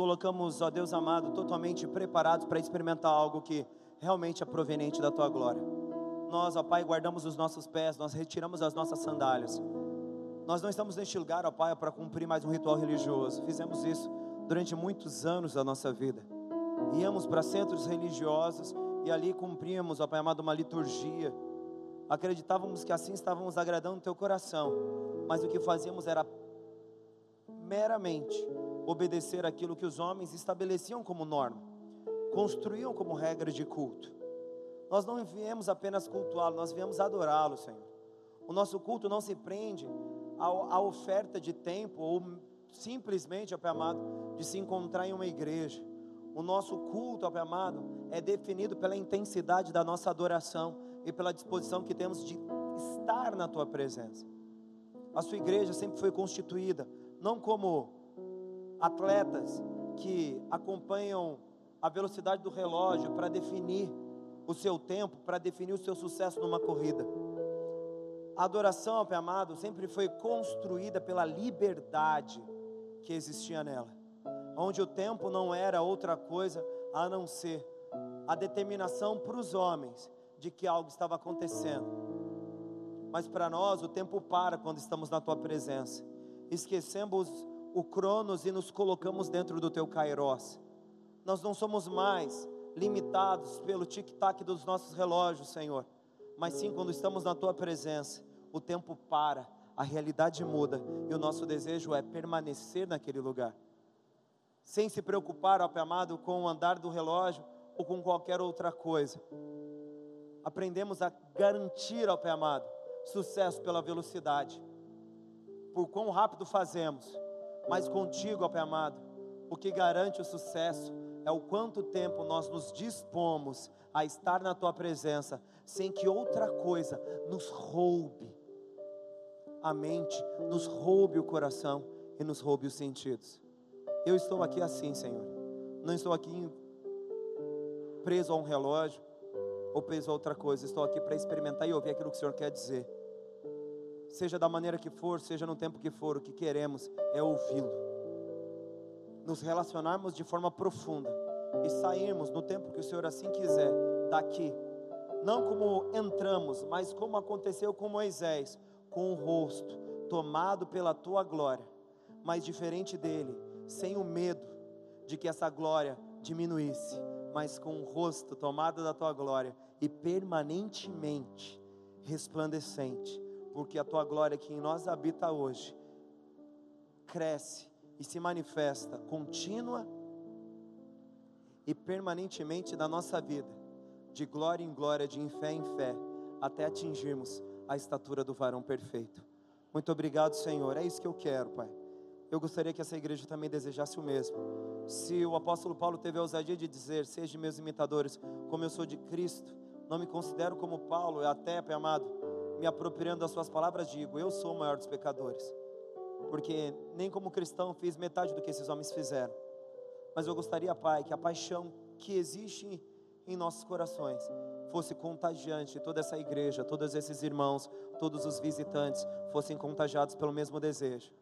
colocamos, ó Deus amado, totalmente preparados para experimentar algo que realmente é proveniente da tua glória. Nós, ó Pai, guardamos os nossos pés, nós retiramos as nossas sandálias. Nós não estamos neste lugar, ó Pai, para cumprir mais um ritual religioso. Fizemos isso durante muitos anos da nossa vida. Íamos para centros religiosos e ali cumpríamos, ó Pai amado, uma liturgia. Acreditávamos que assim estávamos agradando o teu coração, mas o que fazíamos era meramente obedecer aquilo que os homens estabeleciam como norma, construíam como regra de culto. Nós não viemos apenas cultuá-lo, nós viemos adorá-lo, Senhor. O nosso culto não se prende à oferta de tempo ou simplesmente, ó Pai amado, de se encontrar em uma igreja. O nosso culto, ó Pai amado, é definido pela intensidade da nossa adoração e pela disposição que temos de estar na tua presença. A sua igreja sempre foi constituída não como atletas que acompanham a velocidade do relógio para definir o seu tempo, para definir o seu sucesso numa corrida. A adoração, Pai amado, sempre foi construída pela liberdade que existia nela, onde o tempo não era outra coisa a não ser a determinação para os homens de que algo estava acontecendo. Mas para nós o tempo para quando estamos na tua presença. Esquecemos o Cronos e nos colocamos dentro do teu Kairos. Nós não somos mais limitados pelo tic-tac dos nossos relógios, Senhor, mas sim quando estamos na tua presença, o tempo para, a realidade muda e o nosso desejo é permanecer naquele lugar, sem se preocupar, ó amado, com o andar do relógio ou com qualquer outra coisa. Aprendemos a garantir, ó amado, sucesso pela velocidade, por quão rápido fazemos mas contigo, ó Pai amado, o que garante o sucesso é o quanto tempo nós nos dispomos a estar na tua presença, sem que outra coisa nos roube a mente, nos roube o coração e nos roube os sentidos. Eu estou aqui assim, Senhor. Não estou aqui preso a um relógio ou preso a outra coisa. Estou aqui para experimentar e ouvir aquilo que o Senhor quer dizer seja da maneira que for, seja no tempo que for, o que queremos é ouvi-lo, nos relacionarmos de forma profunda e sairmos no tempo que o Senhor assim quiser daqui, não como entramos, mas como aconteceu com Moisés, com o rosto tomado pela tua glória, mas diferente dele, sem o medo de que essa glória diminuísse, mas com o rosto tomado da tua glória e permanentemente resplandecente porque a tua glória que em nós habita hoje cresce e se manifesta contínua e permanentemente na nossa vida, de glória em glória, de fé em fé, até atingirmos a estatura do varão perfeito. Muito obrigado, Senhor. É isso que eu quero, Pai. Eu gostaria que essa igreja também desejasse o mesmo. Se o apóstolo Paulo teve a ousadia de dizer: Sejam meus imitadores, como eu sou de Cristo, não me considero como Paulo, até, Pai amado, me apropriando das suas palavras, digo: Eu sou o maior dos pecadores, porque nem como cristão fiz metade do que esses homens fizeram. Mas eu gostaria, Pai, que a paixão que existe em nossos corações fosse contagiante, toda essa igreja, todos esses irmãos, todos os visitantes fossem contagiados pelo mesmo desejo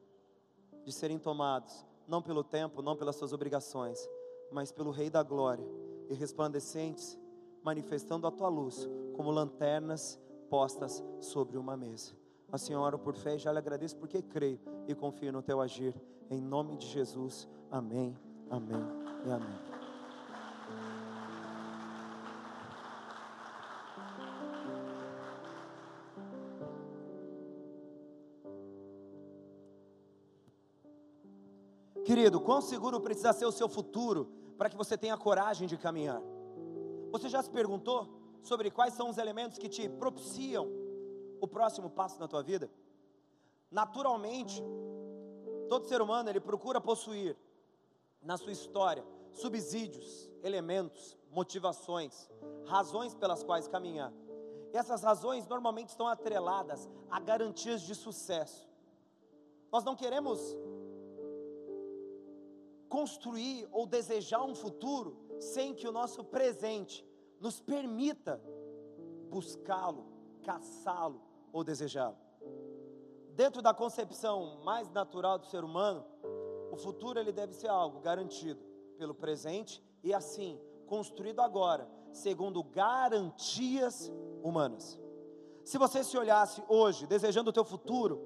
de serem tomados, não pelo tempo, não pelas suas obrigações, mas pelo Rei da Glória e resplandecentes, manifestando a tua luz como lanternas postas sobre uma mesa. A senhora, por fé, já lhe agradeço porque creio e confio no teu agir. Em nome de Jesus. Amém, amém e amém. Querido, quão seguro precisa ser o seu futuro para que você tenha coragem de caminhar? Você já se perguntou? Sobre quais são os elementos que te propiciam o próximo passo na tua vida? Naturalmente, todo ser humano ele procura possuir na sua história subsídios, elementos, motivações, razões pelas quais caminhar. E essas razões normalmente estão atreladas a garantias de sucesso. Nós não queremos construir ou desejar um futuro sem que o nosso presente nos permita buscá-lo, caçá-lo ou desejá-lo. Dentro da concepção mais natural do ser humano, o futuro ele deve ser algo garantido. pelo presente e assim, construído agora, segundo garantias humanas. Se você se olhasse hoje, desejando o teu futuro,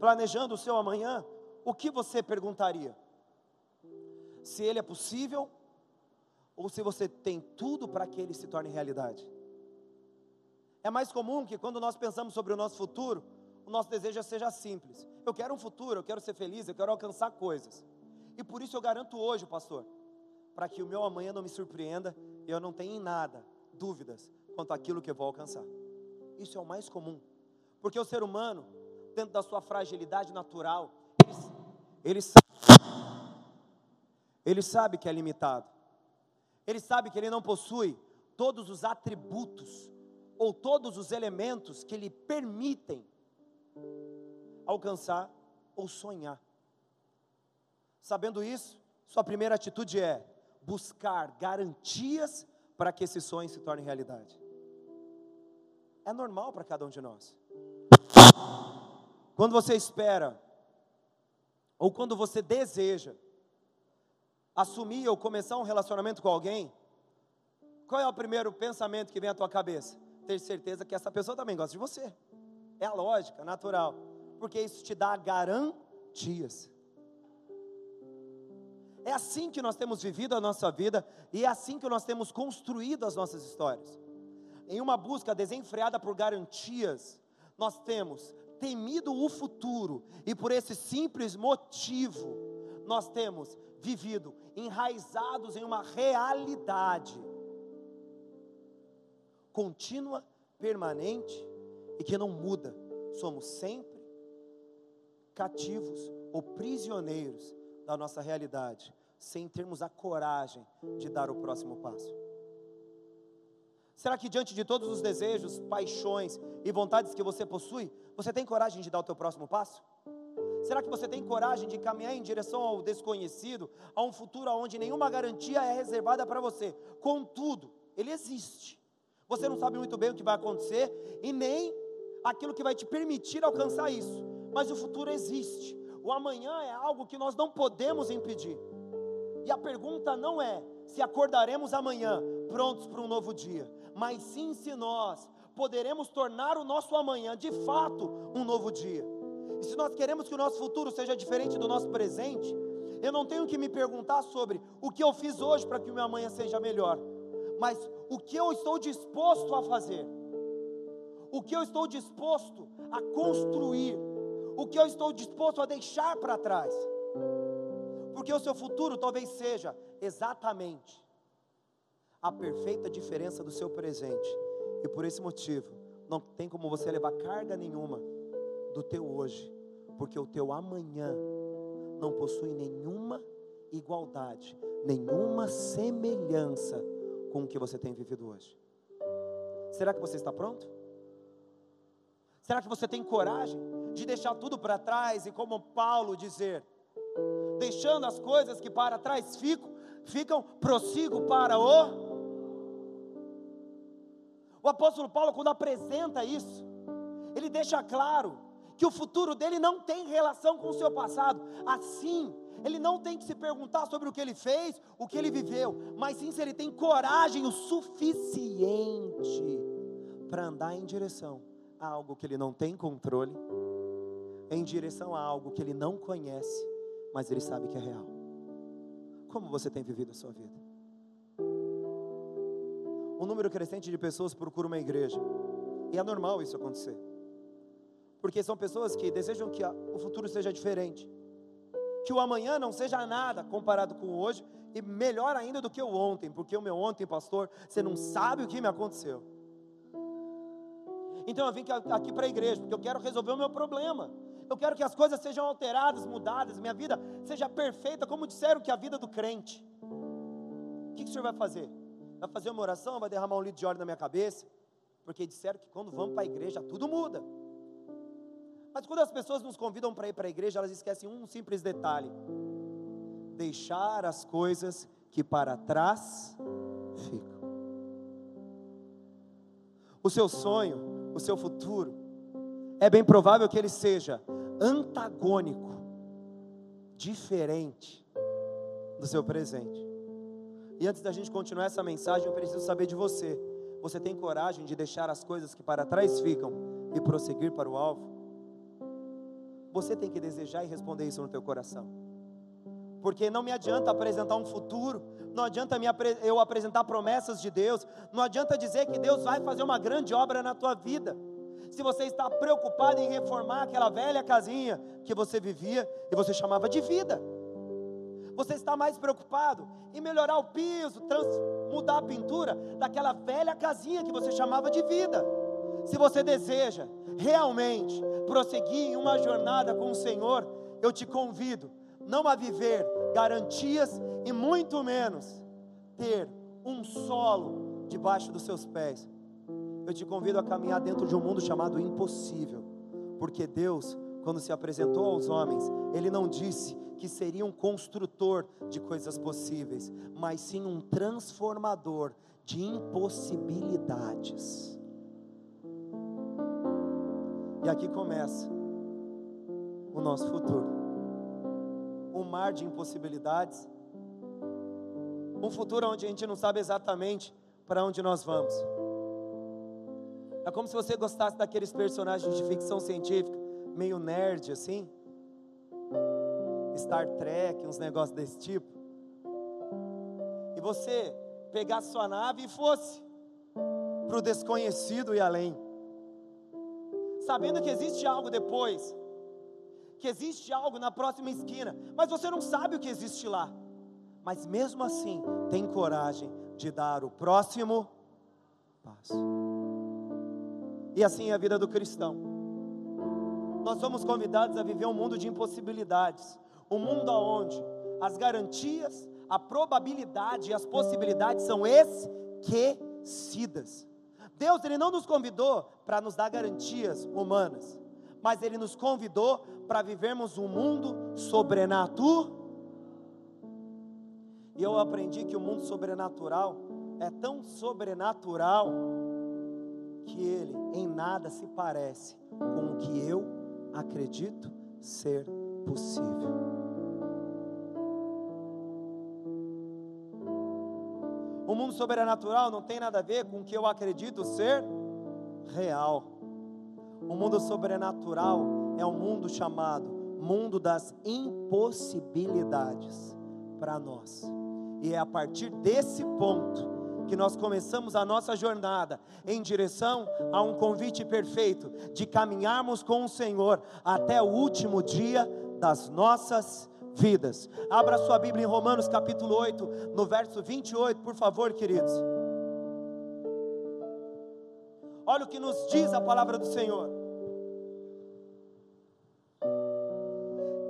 planejando o seu amanhã, o que você perguntaria? Se ele é possível ou se você tem tudo para que ele se torne realidade? É mais comum que quando nós pensamos sobre o nosso futuro, o nosso desejo seja simples. Eu quero um futuro, eu quero ser feliz, eu quero alcançar coisas. E por isso eu garanto hoje, pastor, para que o meu amanhã não me surpreenda e eu não tenha em nada dúvidas quanto àquilo que eu vou alcançar. Isso é o mais comum. Porque o ser humano, dentro da sua fragilidade natural, ele, ele, ele sabe que é limitado. Ele sabe que ele não possui todos os atributos ou todos os elementos que lhe permitem alcançar ou sonhar. Sabendo isso, sua primeira atitude é buscar garantias para que esse sonho se torne realidade. É normal para cada um de nós. Quando você espera, ou quando você deseja, assumir ou começar um relacionamento com alguém, qual é o primeiro pensamento que vem à tua cabeça? Ter certeza que essa pessoa também gosta de você. É a lógica, natural. Porque isso te dá garantias. É assim que nós temos vivido a nossa vida e é assim que nós temos construído as nossas histórias. Em uma busca desenfreada por garantias, nós temos temido o futuro e por esse simples motivo, nós temos vivido enraizados em uma realidade contínua, permanente e que não muda. Somos sempre cativos ou prisioneiros da nossa realidade, sem termos a coragem de dar o próximo passo. Será que diante de todos os desejos, paixões e vontades que você possui, você tem coragem de dar o teu próximo passo? Será que você tem coragem de caminhar em direção ao desconhecido, a um futuro onde nenhuma garantia é reservada para você? Contudo, ele existe. Você não sabe muito bem o que vai acontecer e nem aquilo que vai te permitir alcançar isso. Mas o futuro existe. O amanhã é algo que nós não podemos impedir. E a pergunta não é se acordaremos amanhã prontos para um novo dia, mas sim se nós poderemos tornar o nosso amanhã de fato um novo dia. E se nós queremos que o nosso futuro seja diferente do nosso presente, eu não tenho que me perguntar sobre o que eu fiz hoje para que o meu amanhã seja melhor, mas o que eu estou disposto a fazer, o que eu estou disposto a construir, o que eu estou disposto a deixar para trás, porque o seu futuro talvez seja exatamente a perfeita diferença do seu presente, e por esse motivo, não tem como você levar carga nenhuma do teu hoje, porque o teu amanhã não possui nenhuma igualdade, nenhuma semelhança com o que você tem vivido hoje. Será que você está pronto? Será que você tem coragem de deixar tudo para trás e, como Paulo dizer, deixando as coisas que para trás ficam, ficam, prossigo para o. O apóstolo Paulo, quando apresenta isso, ele deixa claro que o futuro dele não tem relação com o seu passado. Assim, ele não tem que se perguntar sobre o que ele fez, o que ele viveu, mas sim se ele tem coragem o suficiente para andar em direção a algo que ele não tem controle, em direção a algo que ele não conhece, mas ele sabe que é real. Como você tem vivido a sua vida? Um número crescente de pessoas procura uma igreja, e é normal isso acontecer porque são pessoas que desejam que o futuro seja diferente, que o amanhã não seja nada comparado com hoje, e melhor ainda do que o ontem, porque o meu ontem, pastor, você não sabe o que me aconteceu. Então eu vim aqui para a igreja, porque eu quero resolver o meu problema. Eu quero que as coisas sejam alteradas, mudadas, minha vida seja perfeita, como disseram que a vida do crente. O que, que o senhor vai fazer? Vai fazer uma oração, vai derramar um litro de óleo na minha cabeça? Porque disseram que quando vamos para a igreja tudo muda. Mas quando as pessoas nos convidam para ir para a igreja, elas esquecem um simples detalhe: deixar as coisas que para trás ficam. O seu sonho, o seu futuro, é bem provável que ele seja antagônico, diferente do seu presente. E antes da gente continuar essa mensagem, eu preciso saber de você. Você tem coragem de deixar as coisas que para trás ficam e prosseguir para o alvo? Você tem que desejar e responder isso no teu coração. Porque não me adianta apresentar um futuro, não adianta eu apresentar promessas de Deus, não adianta dizer que Deus vai fazer uma grande obra na tua vida. Se você está preocupado em reformar aquela velha casinha que você vivia e você chamava de vida. Você está mais preocupado em melhorar o piso, trans, mudar a pintura daquela velha casinha que você chamava de vida. Se você deseja realmente prosseguir em uma jornada com o Senhor, eu te convido não a viver garantias e muito menos ter um solo debaixo dos seus pés. Eu te convido a caminhar dentro de um mundo chamado impossível, porque Deus, quando se apresentou aos homens, Ele não disse que seria um construtor de coisas possíveis, mas sim um transformador de impossibilidades. E aqui começa o nosso futuro. Um mar de impossibilidades. Um futuro onde a gente não sabe exatamente para onde nós vamos. É como se você gostasse daqueles personagens de ficção científica, meio nerd assim. Star Trek, uns negócios desse tipo, e você pegasse sua nave e fosse para o desconhecido e além, sabendo que existe algo depois, que existe algo na próxima esquina, mas você não sabe o que existe lá, mas mesmo assim tem coragem de dar o próximo passo. E assim é a vida do cristão. Nós somos convidados a viver um mundo de impossibilidades, um mundo onde as garantias, a probabilidade e as possibilidades são esquecidas. Deus ele não nos convidou para nos dar garantias humanas, mas ele nos convidou para vivermos um mundo sobrenatural. E eu aprendi que o mundo sobrenatural é tão sobrenatural que ele em nada se parece com o que eu acredito ser possível. O mundo sobrenatural não tem nada a ver com o que eu acredito ser real. O mundo sobrenatural é um mundo chamado mundo das impossibilidades para nós. E é a partir desse ponto que nós começamos a nossa jornada em direção a um convite perfeito de caminharmos com o Senhor até o último dia das nossas vidas. Abra sua Bíblia em Romanos capítulo 8, no verso 28, por favor, queridos. Olha o que nos diz a palavra do Senhor.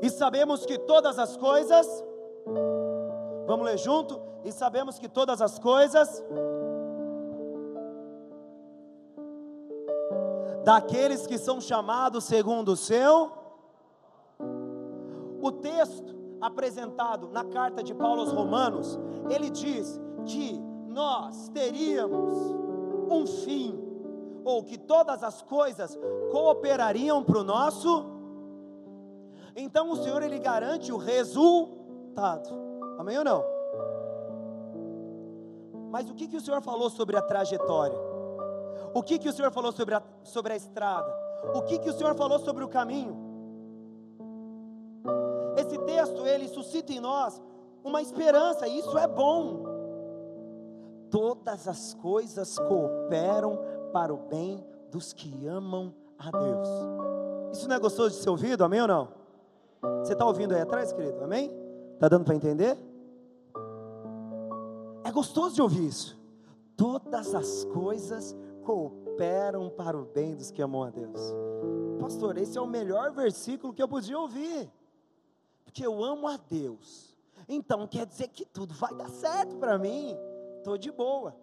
E sabemos que todas as coisas, vamos ler junto? E sabemos que todas as coisas, daqueles que são chamados segundo o seu o texto apresentado na carta de Paulo aos Romanos, ele diz que nós teríamos um fim, ou que todas as coisas cooperariam para o nosso. Então o Senhor ele garante o resultado. Amém ou não? Mas o que, que o Senhor falou sobre a trajetória? O que, que o Senhor falou sobre a, sobre a estrada? O que, que o Senhor falou sobre o caminho? Texto ele suscita em nós uma esperança, e isso é bom. Todas as coisas cooperam para o bem dos que amam a Deus. Isso não é gostoso de ser ouvido, amém ou não? Você está ouvindo aí atrás, querido? Amém? Está dando para entender? É gostoso de ouvir isso. Todas as coisas cooperam para o bem dos que amam a Deus. Pastor, esse é o melhor versículo que eu podia ouvir porque eu amo a Deus. Então quer dizer que tudo vai dar certo para mim. Estou de boa.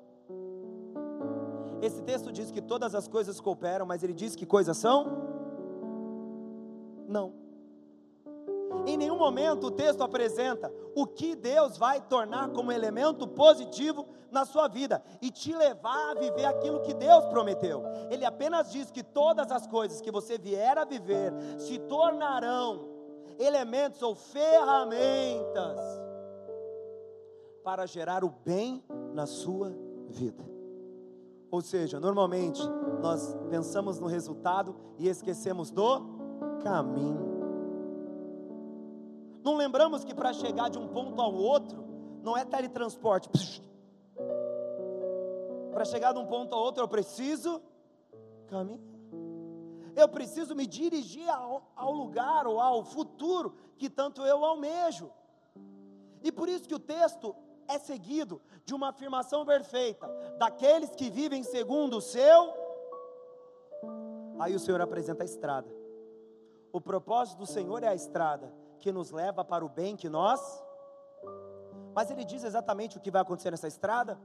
Esse texto diz que todas as coisas cooperam, mas ele diz que coisas são? Não. Em nenhum momento o texto apresenta o que Deus vai tornar como elemento positivo na sua vida e te levar a viver aquilo que Deus prometeu. Ele apenas diz que todas as coisas que você vier a viver se tornarão elementos ou ferramentas para gerar o bem na sua vida. Ou seja, normalmente nós pensamos no resultado e esquecemos do caminho. Não lembramos que para chegar de um ponto ao outro, não é teletransporte. Para chegar de um ponto ao outro, eu preciso caminhar. Eu preciso me dirigir ao, ao lugar ou ao futuro que tanto eu almejo. E por isso que o texto é seguido de uma afirmação perfeita: daqueles que vivem segundo o seu. Aí o Senhor apresenta a estrada. O propósito do Senhor é a estrada que nos leva para o bem que nós. Mas ele diz exatamente o que vai acontecer nessa estrada?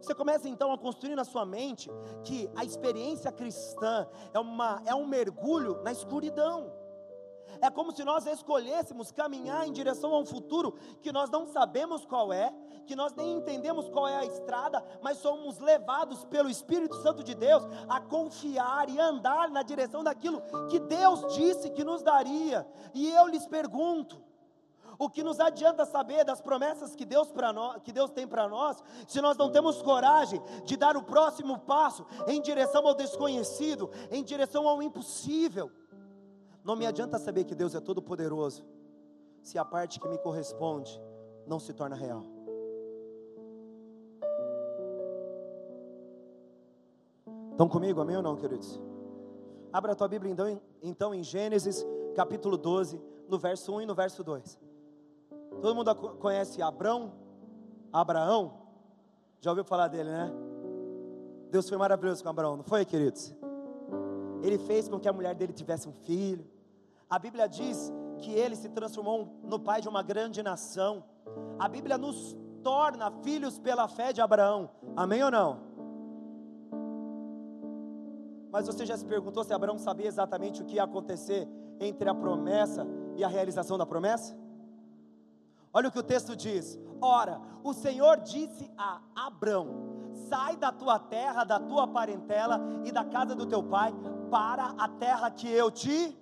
Você começa então a construir na sua mente que a experiência cristã é, uma, é um mergulho na escuridão. É como se nós escolhêssemos caminhar em direção a um futuro que nós não sabemos qual é, que nós nem entendemos qual é a estrada, mas somos levados pelo Espírito Santo de Deus a confiar e andar na direção daquilo que Deus disse que nos daria. E eu lhes pergunto: o que nos adianta saber das promessas que Deus, nós, que Deus tem para nós, se nós não temos coragem de dar o próximo passo em direção ao desconhecido, em direção ao impossível? Não me adianta saber que Deus é todo-poderoso, se a parte que me corresponde não se torna real. Estão comigo, amém ou não, queridos? Abra a tua Bíblia então, então em Gênesis capítulo 12, no verso 1 e no verso 2. Todo mundo conhece Abrão? Abraão? Já ouviu falar dele, né? Deus foi maravilhoso com Abraão, não foi, queridos? Ele fez com que a mulher dele tivesse um filho. A Bíblia diz que ele se transformou no pai de uma grande nação. A Bíblia nos torna filhos pela fé de Abraão. Amém ou não? Mas você já se perguntou se Abraão sabia exatamente o que ia acontecer entre a promessa e a realização da promessa? Olha o que o texto diz: Ora, o Senhor disse a Abraão: Sai da tua terra, da tua parentela e da casa do teu pai, para a terra que eu te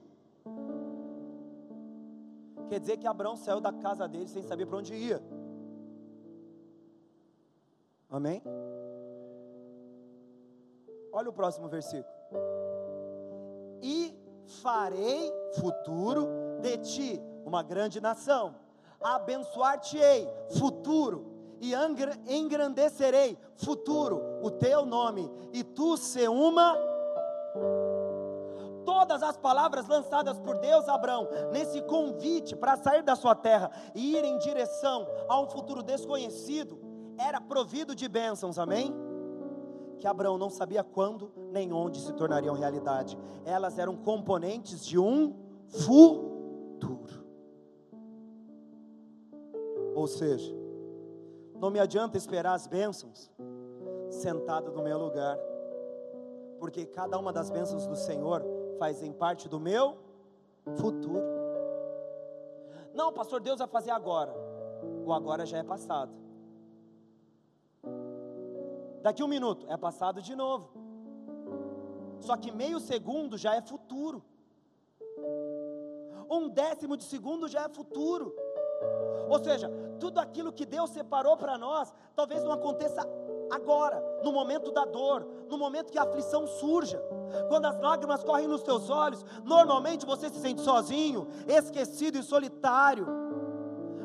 Quer dizer que Abraão saiu da casa dele sem saber para onde ia. Amém? Olha o próximo versículo. E farei futuro de ti uma grande nação, abençoar-te-ei futuro, e engrandecerei futuro o teu nome, e tu ser uma todas as palavras lançadas por Deus a Abraão, nesse convite para sair da sua terra e ir em direção a um futuro desconhecido, era provido de bênçãos, amém? Que Abraão não sabia quando nem onde se tornariam realidade, elas eram componentes de um futuro. Ou seja, não me adianta esperar as bênçãos sentado no meu lugar, porque cada uma das bênçãos do Senhor fazem parte do meu futuro. Não, pastor, Deus vai fazer agora. O agora já é passado. Daqui um minuto é passado de novo. Só que meio segundo já é futuro. Um décimo de segundo já é futuro. Ou seja, tudo aquilo que Deus separou para nós, talvez não aconteça agora, no momento da dor, no momento que a aflição surja. Quando as lágrimas correm nos teus olhos, normalmente você se sente sozinho, esquecido e solitário.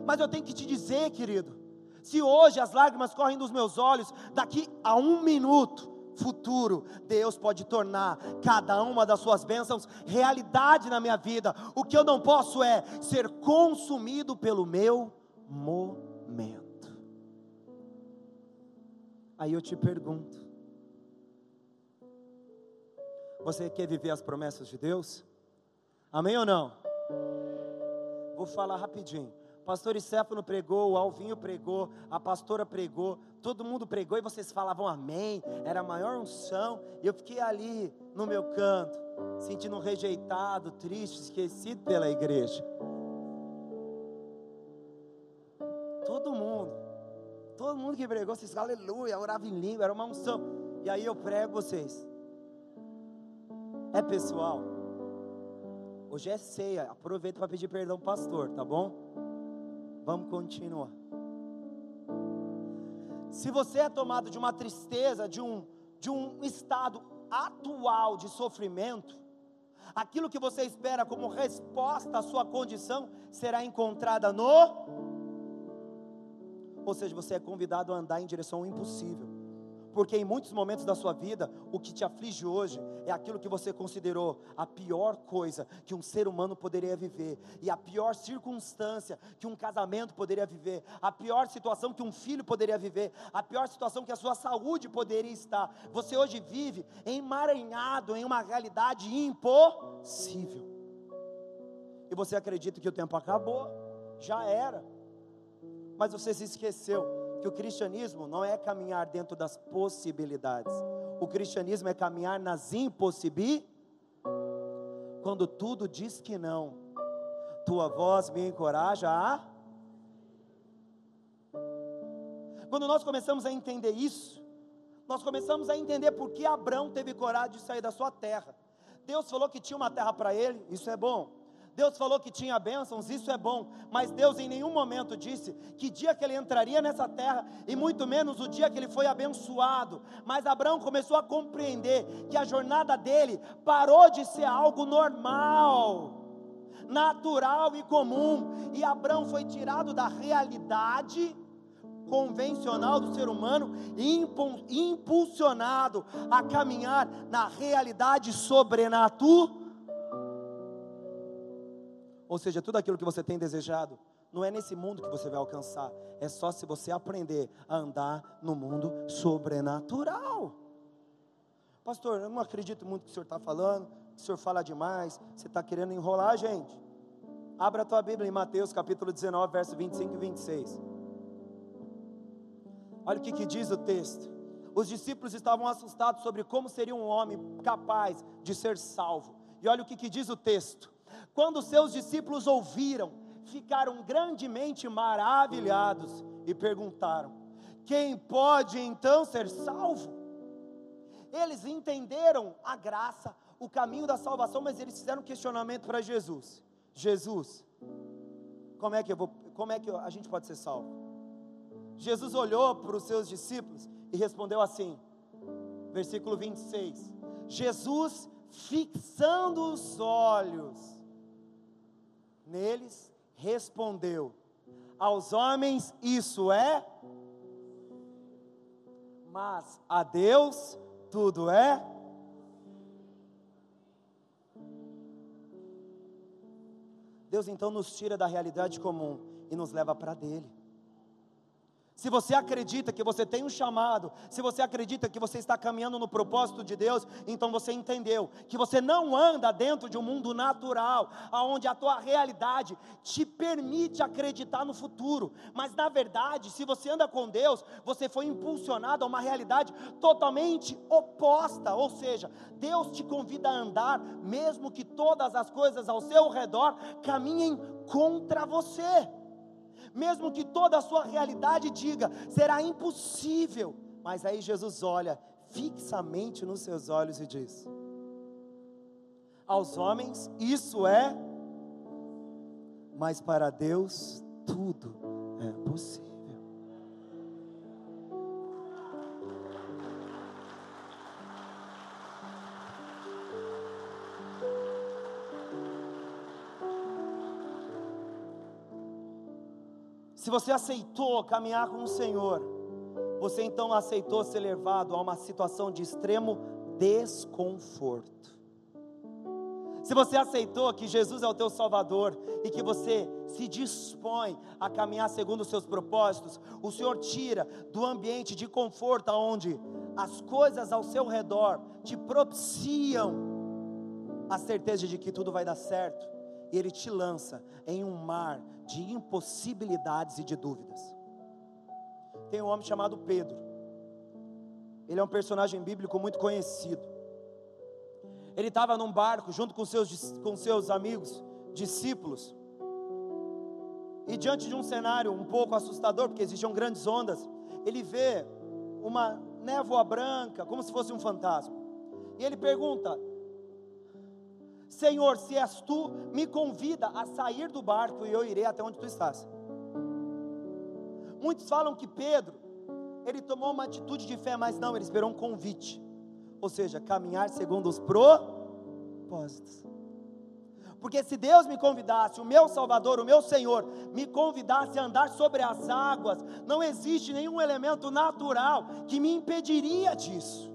Mas eu tenho que te dizer, querido, se hoje as lágrimas correm dos meus olhos, daqui a um minuto, futuro, Deus pode tornar cada uma das suas bênçãos realidade na minha vida. O que eu não posso é ser consumido pelo meu momento. Aí eu te pergunto: você quer viver as promessas de Deus? Amém ou não? Vou falar rapidinho. Pastor Stefano pregou, o Alvinho pregou, a pastora pregou, todo mundo pregou e vocês falavam amém, era a maior unção. E eu fiquei ali no meu canto, sentindo rejeitado, triste, esquecido pela igreja. Todo mundo, todo mundo que pregou, vocês aleluia, orava em língua, era uma unção. E aí eu prego vocês. É pessoal. Hoje é ceia. Aproveita para pedir perdão, pastor, tá bom? Vamos continuar. Se você é tomado de uma tristeza, de um, de um estado atual de sofrimento, aquilo que você espera como resposta à sua condição será encontrada no. Ou seja, você é convidado a andar em direção ao impossível porque em muitos momentos da sua vida, o que te aflige hoje é aquilo que você considerou a pior coisa que um ser humano poderia viver, e a pior circunstância que um casamento poderia viver, a pior situação que um filho poderia viver, a pior situação que a sua saúde poderia estar. Você hoje vive emaranhado em uma realidade impossível, e você acredita que o tempo acabou, já era, mas você se esqueceu que o cristianismo não é caminhar dentro das possibilidades. O cristianismo é caminhar nas impossibilidades. Quando tudo diz que não, tua voz me encoraja a. Quando nós começamos a entender isso, nós começamos a entender por que Abraão teve coragem de sair da sua terra. Deus falou que tinha uma terra para ele, isso é bom. Deus falou que tinha bênçãos, isso é bom, mas Deus em nenhum momento disse que dia que ele entraria nessa terra, e muito menos o dia que ele foi abençoado. Mas Abraão começou a compreender que a jornada dele parou de ser algo normal, natural e comum, e Abraão foi tirado da realidade convencional do ser humano e impulsionado a caminhar na realidade sobrenatural ou seja, tudo aquilo que você tem desejado, não é nesse mundo que você vai alcançar, é só se você aprender a andar no mundo sobrenatural. Pastor, eu não acredito muito no que o senhor está falando, o senhor fala demais, você está querendo enrolar a gente. Abra a tua Bíblia em Mateus capítulo 19, verso 25 e 26. Olha o que, que diz o texto. Os discípulos estavam assustados sobre como seria um homem capaz de ser salvo. E olha o que, que diz o texto. Quando seus discípulos ouviram, ficaram grandemente maravilhados e perguntaram: Quem pode então ser salvo? Eles entenderam a graça, o caminho da salvação, mas eles fizeram um questionamento para Jesus: Jesus, como é que eu vou, como é que a gente pode ser salvo? Jesus olhou para os seus discípulos e respondeu assim, versículo 26. Jesus fixando os olhos neles, respondeu: Aos homens isso é, mas a Deus tudo é. Deus então nos tira da realidade comum e nos leva para dele. Se você acredita que você tem um chamado, se você acredita que você está caminhando no propósito de Deus, então você entendeu que você não anda dentro de um mundo natural, aonde a tua realidade te permite acreditar no futuro. Mas na verdade, se você anda com Deus, você foi impulsionado a uma realidade totalmente oposta, ou seja, Deus te convida a andar mesmo que todas as coisas ao seu redor caminhem contra você mesmo que toda a sua realidade diga, será impossível. Mas aí Jesus olha fixamente nos seus olhos e diz: Aos homens isso é, mas para Deus tudo é possível. Se você aceitou caminhar com o Senhor, você então aceitou ser levado a uma situação de extremo desconforto. Se você aceitou que Jesus é o teu Salvador e que você se dispõe a caminhar segundo os seus propósitos, o Senhor tira do ambiente de conforto onde as coisas ao seu redor te propiciam a certeza de que tudo vai dar certo e Ele te lança em um mar de impossibilidades e de dúvidas. Tem um homem chamado Pedro. Ele é um personagem bíblico muito conhecido. Ele estava num barco junto com seus, com seus amigos, discípulos. E diante de um cenário um pouco assustador, porque existiam grandes ondas, ele vê uma névoa branca, como se fosse um fantasma. E ele pergunta: Senhor, se és tu, me convida a sair do barco e eu irei até onde tu estás. Muitos falam que Pedro, ele tomou uma atitude de fé, mas não, ele esperou um convite. Ou seja, caminhar segundo os propósitos. Porque se Deus me convidasse, o meu Salvador, o meu Senhor, me convidasse a andar sobre as águas, não existe nenhum elemento natural que me impediria disso.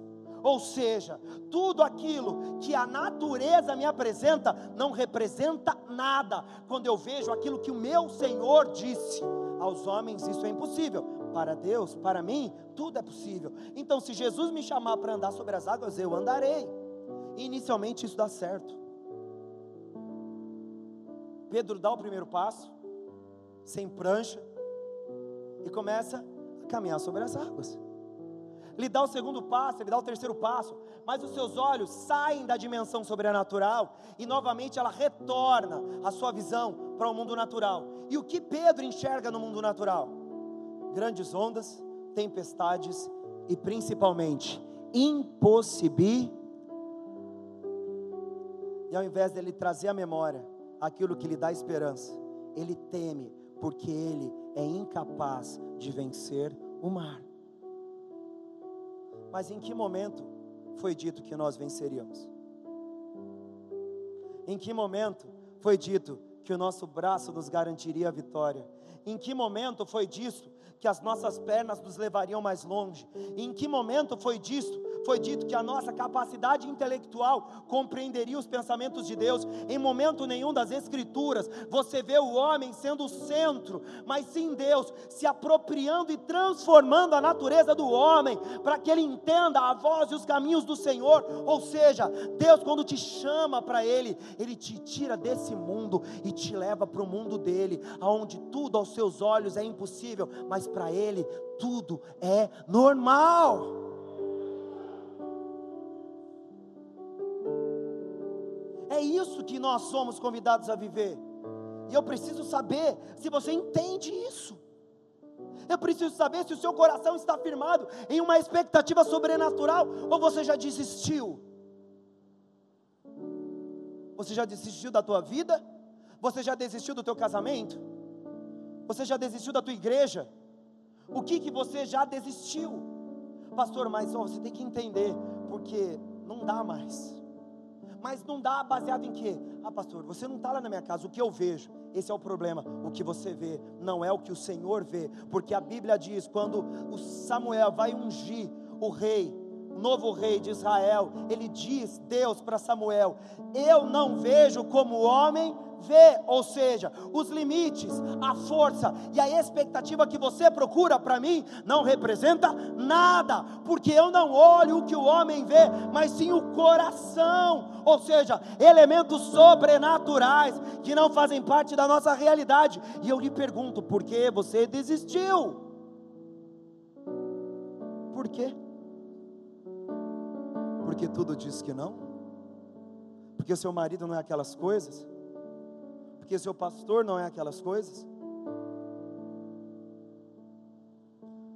Ou seja, tudo aquilo que a natureza me apresenta não representa nada quando eu vejo aquilo que o meu Senhor disse. Aos homens isso é impossível, para Deus, para mim, tudo é possível. Então, se Jesus me chamar para andar sobre as águas, eu andarei. E inicialmente isso dá certo. Pedro dá o primeiro passo, sem prancha, e começa a caminhar sobre as águas lhe dá o segundo passo, ele dá o terceiro passo, mas os seus olhos saem da dimensão sobrenatural e novamente ela retorna a sua visão para o mundo natural. E o que Pedro enxerga no mundo natural? Grandes ondas, tempestades e principalmente impossibilidades. E ao invés dele trazer à memória aquilo que lhe dá esperança, ele teme, porque ele é incapaz de vencer o mar. Mas em que momento foi dito que nós venceríamos? Em que momento foi dito que o nosso braço nos garantiria a vitória? Em que momento foi dito que as nossas pernas nos levariam mais longe? Em que momento foi dito foi dito que a nossa capacidade intelectual compreenderia os pensamentos de Deus. Em momento nenhum das Escrituras você vê o homem sendo o centro, mas sim Deus se apropriando e transformando a natureza do homem para que ele entenda a voz e os caminhos do Senhor. Ou seja, Deus, quando te chama para Ele, Ele te tira desse mundo e te leva para o mundo dele, aonde tudo aos seus olhos é impossível, mas para Ele tudo é normal. É isso que nós somos convidados a viver. E eu preciso saber se você entende isso. Eu preciso saber se o seu coração está firmado em uma expectativa sobrenatural ou você já desistiu. Você já desistiu da tua vida? Você já desistiu do teu casamento? Você já desistiu da tua igreja? O que que você já desistiu? Pastor, mas ó, você tem que entender, porque não dá mais. Mas não dá baseado em quê? Ah, pastor, você não está lá na minha casa, o que eu vejo? Esse é o problema. O que você vê não é o que o Senhor vê, porque a Bíblia diz: quando o Samuel vai ungir o rei, o novo rei de Israel, ele diz, Deus para Samuel: Eu não vejo como homem vê, ou seja, os limites, a força e a expectativa que você procura para mim não representa nada, porque eu não olho o que o homem vê, mas sim o coração, ou seja, elementos sobrenaturais que não fazem parte da nossa realidade. E eu lhe pergunto, por que você desistiu? Por quê? Porque tudo diz que não? Porque seu marido não é aquelas coisas? Porque seu pastor não é aquelas coisas?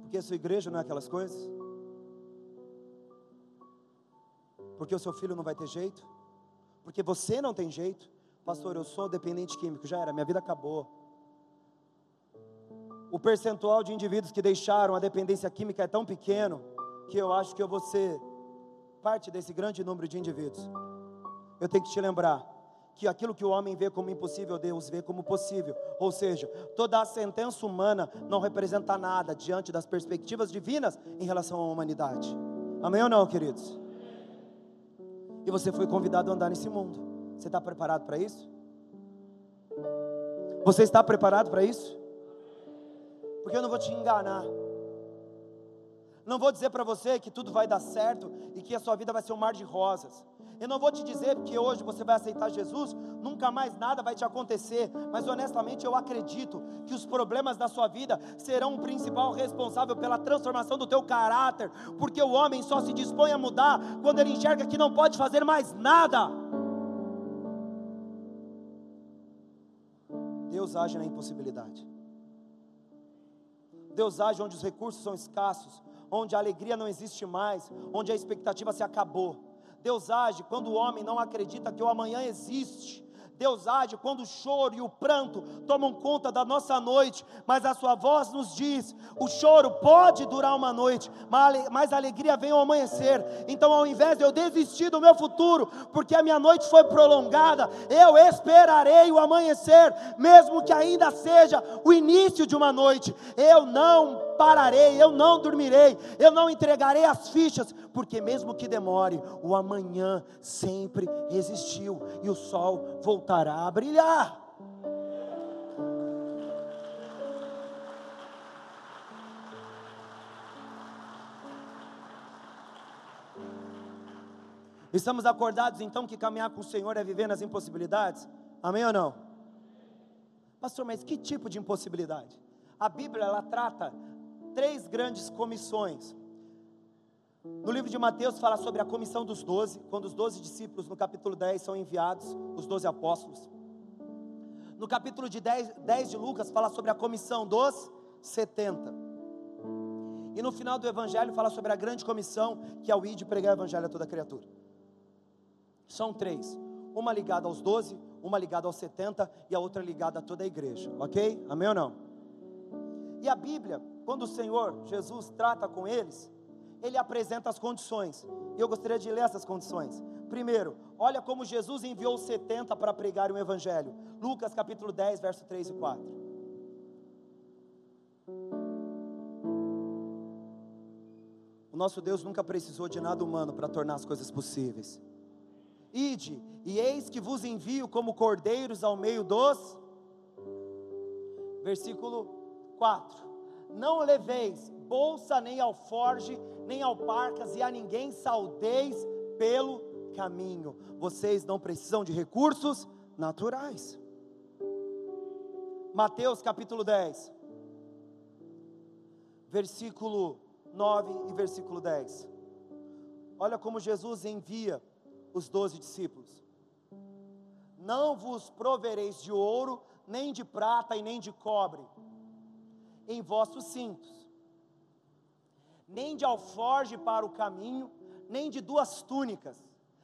Porque sua igreja não é aquelas coisas? Porque o seu filho não vai ter jeito? Porque você não tem jeito? Pastor, eu sou dependente químico, já era, minha vida acabou. O percentual de indivíduos que deixaram a dependência química é tão pequeno que eu acho que eu vou ser parte desse grande número de indivíduos. Eu tenho que te lembrar que aquilo que o homem vê como impossível, Deus vê como possível. Ou seja, toda a sentença humana não representa nada diante das perspectivas divinas em relação à humanidade. Amém ou não, queridos? E você foi convidado a andar nesse mundo. Você está preparado para isso? Você está preparado para isso? Porque eu não vou te enganar. Não vou dizer para você que tudo vai dar certo e que a sua vida vai ser um mar de rosas. Eu não vou te dizer que hoje você vai aceitar Jesus, nunca mais nada vai te acontecer, mas honestamente eu acredito que os problemas da sua vida serão o principal responsável pela transformação do teu caráter, porque o homem só se dispõe a mudar quando ele enxerga que não pode fazer mais nada. Deus age na impossibilidade. Deus age onde os recursos são escassos, onde a alegria não existe mais, onde a expectativa se acabou. Deus age quando o homem não acredita que o amanhã existe. Deus age quando o choro e o pranto tomam conta da nossa noite, mas a sua voz nos diz: o choro pode durar uma noite, mas a alegria vem ao amanhecer. Então, ao invés de eu desistir do meu futuro, porque a minha noite foi prolongada, eu esperarei o amanhecer, mesmo que ainda seja o início de uma noite. Eu não pararei, eu não dormirei, eu não entregarei as fichas, porque mesmo que demore, o amanhã sempre existiu e o sol voltará a brilhar. Estamos acordados então que caminhar com o Senhor é viver nas impossibilidades? Amém ou não? Pastor, mas que tipo de impossibilidade? A Bíblia ela trata três grandes comissões. No livro de Mateus fala sobre a comissão dos doze, quando os doze discípulos, no capítulo 10, são enviados, os doze apóstolos. No capítulo de 10, 10 de Lucas fala sobre a comissão dos 70. E no final do Evangelho fala sobre a grande comissão, que é o ir de pregar o Evangelho a toda criatura. São três: uma ligada aos 12, uma ligada aos 70 e a outra ligada a toda a igreja, ok? Amém ou não? E a Bíblia quando o Senhor Jesus trata com eles, ele apresenta as condições. E eu gostaria de ler essas condições. Primeiro, olha como Jesus enviou 70 para pregar o Evangelho. Lucas capítulo 10, verso 3 e 4. O nosso Deus nunca precisou de nada humano para tornar as coisas possíveis. Ide, e eis que vos envio como cordeiros ao meio dos. Versículo 4 não leveis bolsa nem alforge, nem alparcas, e a ninguém saudeis pelo caminho. Vocês não precisam de recursos naturais. Mateus capítulo 10, versículo 9 e versículo 10. Olha como Jesus envia os doze discípulos. Não vos provereis de ouro, nem de prata e nem de cobre em vossos cintos, nem de alforge para o caminho, nem de duas túnicas,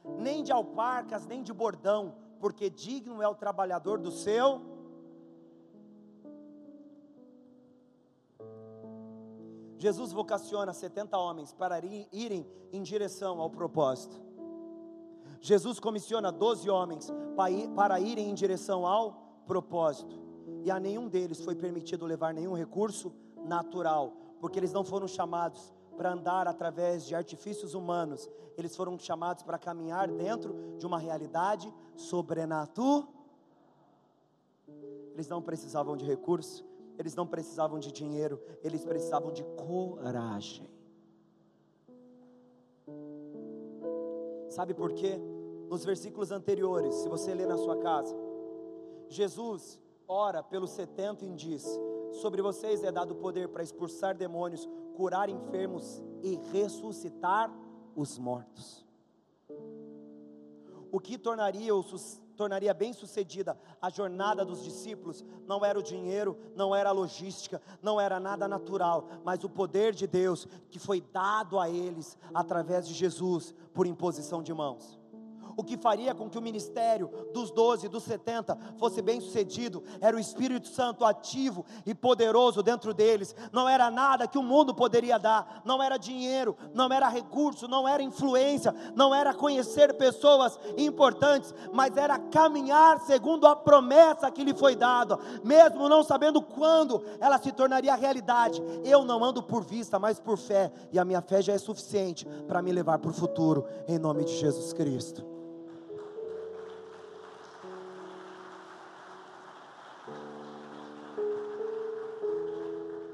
nem de alparcas, nem de bordão, porque digno é o trabalhador do seu. Jesus vocaciona 70 homens para irem em direção ao propósito. Jesus comissiona 12 homens para irem em direção ao propósito e a nenhum deles foi permitido levar nenhum recurso natural, porque eles não foram chamados para andar através de artifícios humanos, eles foram chamados para caminhar dentro de uma realidade sobrenatural. Eles não precisavam de recurso, eles não precisavam de dinheiro, eles precisavam de coragem. Sabe por quê? Nos versículos anteriores, se você ler na sua casa, Jesus ora pelos setenta e diz: Sobre vocês é dado poder para expulsar demônios, curar enfermos e ressuscitar os mortos. O que tornaria, o, tornaria bem sucedida a jornada dos discípulos não era o dinheiro, não era a logística, não era nada natural, mas o poder de Deus que foi dado a eles através de Jesus por imposição de mãos o que faria com que o ministério dos 12, dos 70 fosse bem sucedido, era o Espírito Santo ativo e poderoso dentro deles, não era nada que o mundo poderia dar, não era dinheiro, não era recurso, não era influência, não era conhecer pessoas importantes, mas era caminhar segundo a promessa que lhe foi dada, mesmo não sabendo quando ela se tornaria realidade. Eu não ando por vista, mas por fé, e a minha fé já é suficiente para me levar para o futuro, em nome de Jesus Cristo.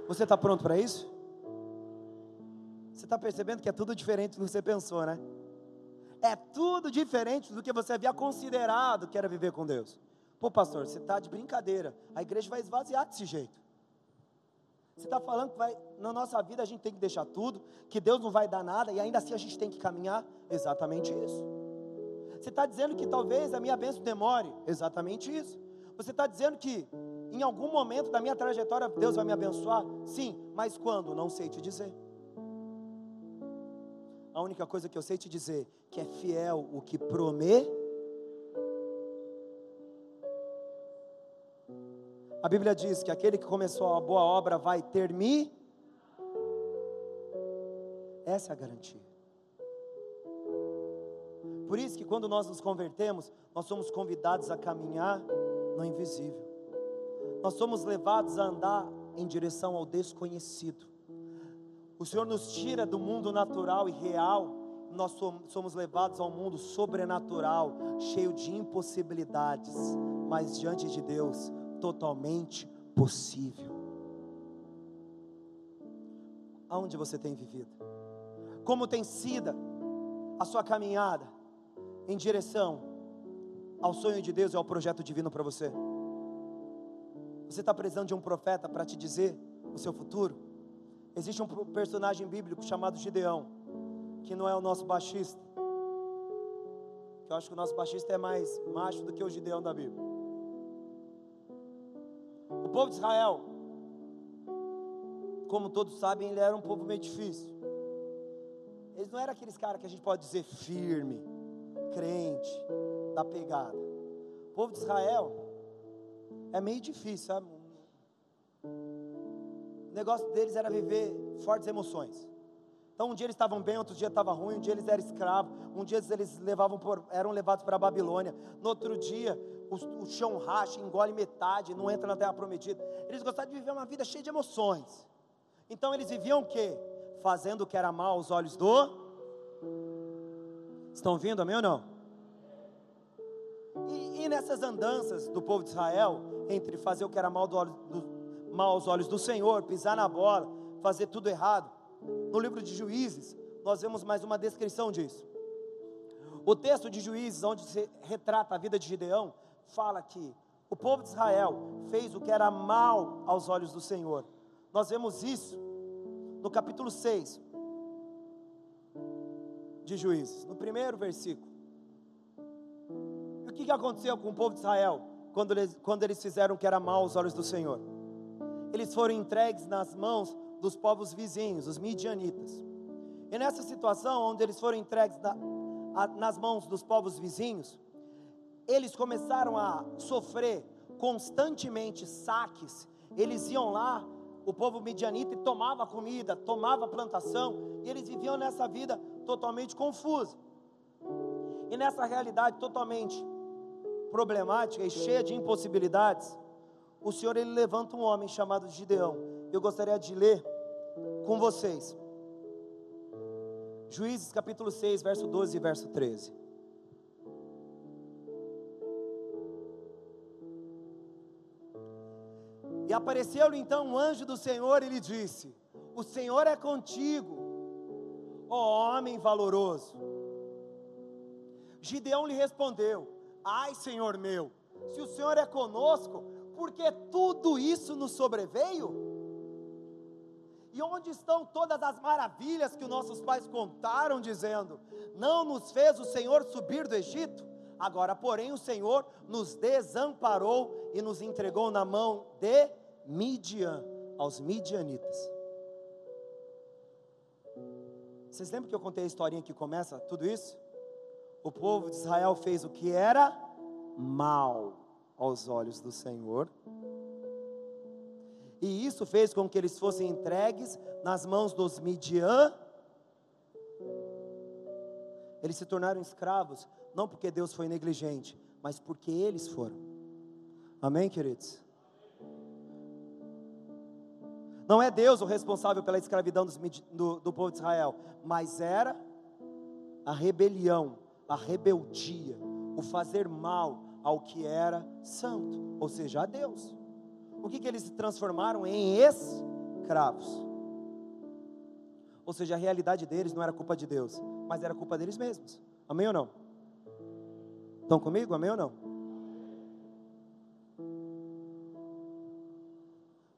Você está pronto para isso? Você está percebendo que é tudo diferente do que você pensou, né? É tudo diferente do que você havia considerado que era viver com Deus. Pô, pastor, você está de brincadeira. A igreja vai esvaziar desse jeito. Você está falando que vai, na nossa vida a gente tem que deixar tudo, que Deus não vai dar nada e ainda assim a gente tem que caminhar? Exatamente isso. Você está dizendo que talvez a minha bênção demore? Exatamente isso. Você está dizendo que em algum momento da minha trajetória Deus vai me abençoar? Sim, mas quando? Não sei te dizer. A única coisa que eu sei te dizer que é fiel o que prometeu. A Bíblia diz que aquele que começou a boa obra vai terminar. Essa é a garantia. Por isso que quando nós nos convertemos, nós somos convidados a caminhar no invisível. Nós somos levados a andar em direção ao desconhecido. O Senhor nos tira do mundo natural e real, nós somos levados ao mundo sobrenatural, cheio de impossibilidades, mas diante de Deus, totalmente possível. Aonde você tem vivido? Como tem sido a sua caminhada em direção ao sonho de Deus e ao projeto divino para você? Você está precisando de um profeta para te dizer o seu futuro? Existe um personagem bíblico chamado Gideão, que não é o nosso baixista. Que eu acho que o nosso baixista é mais macho do que o Gideão da Bíblia. O povo de Israel, como todos sabem, ele era um povo meio difícil. Eles não eram aqueles caras que a gente pode dizer firme, crente, da pegada. O povo de Israel é meio difícil, sabe? O negócio deles era viver fortes emoções. Então um dia eles estavam bem, outro dia estava ruim, um dia eles eram escravos, um dia eles levavam por, eram levados para a Babilônia, no outro dia o, o, chão racha, engole metade, não entra na terra prometida. Eles gostavam de viver uma vida cheia de emoções. Então eles viviam o quê? Fazendo o que era mal aos olhos do. Estão vindo, amém ou não? E, e nessas andanças do povo de Israel, entre fazer o que era mal, do, do, mal aos olhos do Senhor, pisar na bola, fazer tudo errado, no livro de Juízes, nós vemos mais uma descrição disso. O texto de Juízes, onde se retrata a vida de Gideão, fala que o povo de Israel fez o que era mal aos olhos do Senhor. Nós vemos isso no capítulo 6 de Juízes, no primeiro versículo. E o que, que aconteceu com o povo de Israel quando eles, quando eles fizeram o que era mal aos olhos do Senhor? Eles foram entregues nas mãos dos povos vizinhos, os midianitas. E nessa situação, onde eles foram entregues na, a, nas mãos dos povos vizinhos, eles começaram a sofrer constantemente saques. Eles iam lá, o povo midianita, e tomava comida, tomava plantação, e eles viviam nessa vida totalmente confusa. E nessa realidade totalmente problemática e cheia de impossibilidades, o Senhor ele levanta um homem chamado Gideão. Eu gostaria de ler com vocês. Juízes capítulo 6, verso 12 e verso 13. E apareceu-lhe então um anjo do Senhor e lhe disse: O Senhor é contigo, ó homem valoroso. Gideão lhe respondeu: Ai, Senhor meu, se o Senhor é conosco, porque tudo isso nos sobreveio? E onde estão todas as maravilhas que nossos pais contaram, dizendo: Não nos fez o Senhor subir do Egito? Agora, porém, o Senhor nos desamparou e nos entregou na mão de Midian, aos midianitas. Vocês lembram que eu contei a historinha que começa tudo isso? O povo de Israel fez o que era mal aos olhos do Senhor e isso fez com que eles fossem entregues nas mãos dos Midian. Eles se tornaram escravos, não porque Deus foi negligente, mas porque eles foram. Amém, queridos? Não é Deus o responsável pela escravidão dos, do, do povo de Israel, mas era a rebelião, a rebeldia, o fazer mal ao que era santo, ou seja, a Deus o que, que eles se transformaram em escravos. Ou seja, a realidade deles não era culpa de Deus, mas era culpa deles mesmos. Amém ou não? Estão comigo? Amém ou não?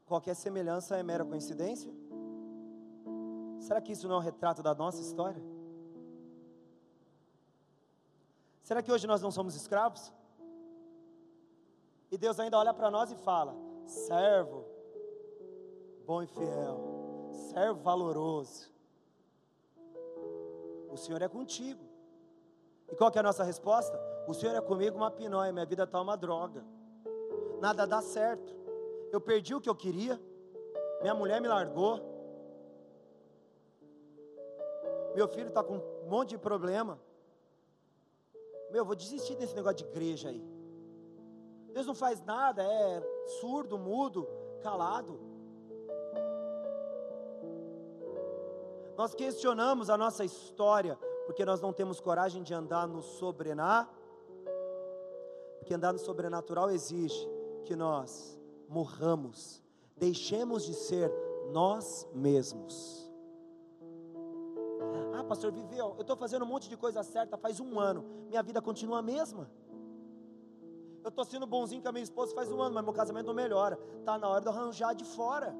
Qualquer semelhança é mera coincidência? Será que isso não é um retrato da nossa história? Será que hoje nós não somos escravos? E Deus ainda olha para nós e fala: servo bom e fiel, servo valoroso. O Senhor é contigo. E qual é a nossa resposta? O Senhor é comigo uma pinóia, minha vida está uma droga. Nada dá certo. Eu perdi o que eu queria. Minha mulher me largou. Meu filho está com um monte de problema. Meu, eu vou desistir desse negócio de igreja aí. Deus não faz nada, é surdo, mudo, calado. Nós questionamos a nossa história porque nós não temos coragem de andar no sobrenatural. Porque andar no sobrenatural exige que nós morramos, deixemos de ser nós mesmos. Pastor, viveu, eu estou fazendo um monte de coisa certa faz um ano, minha vida continua a mesma. Eu estou sendo bonzinho com a minha esposa faz um ano, mas meu casamento não melhora. Está na hora de arranjar de fora.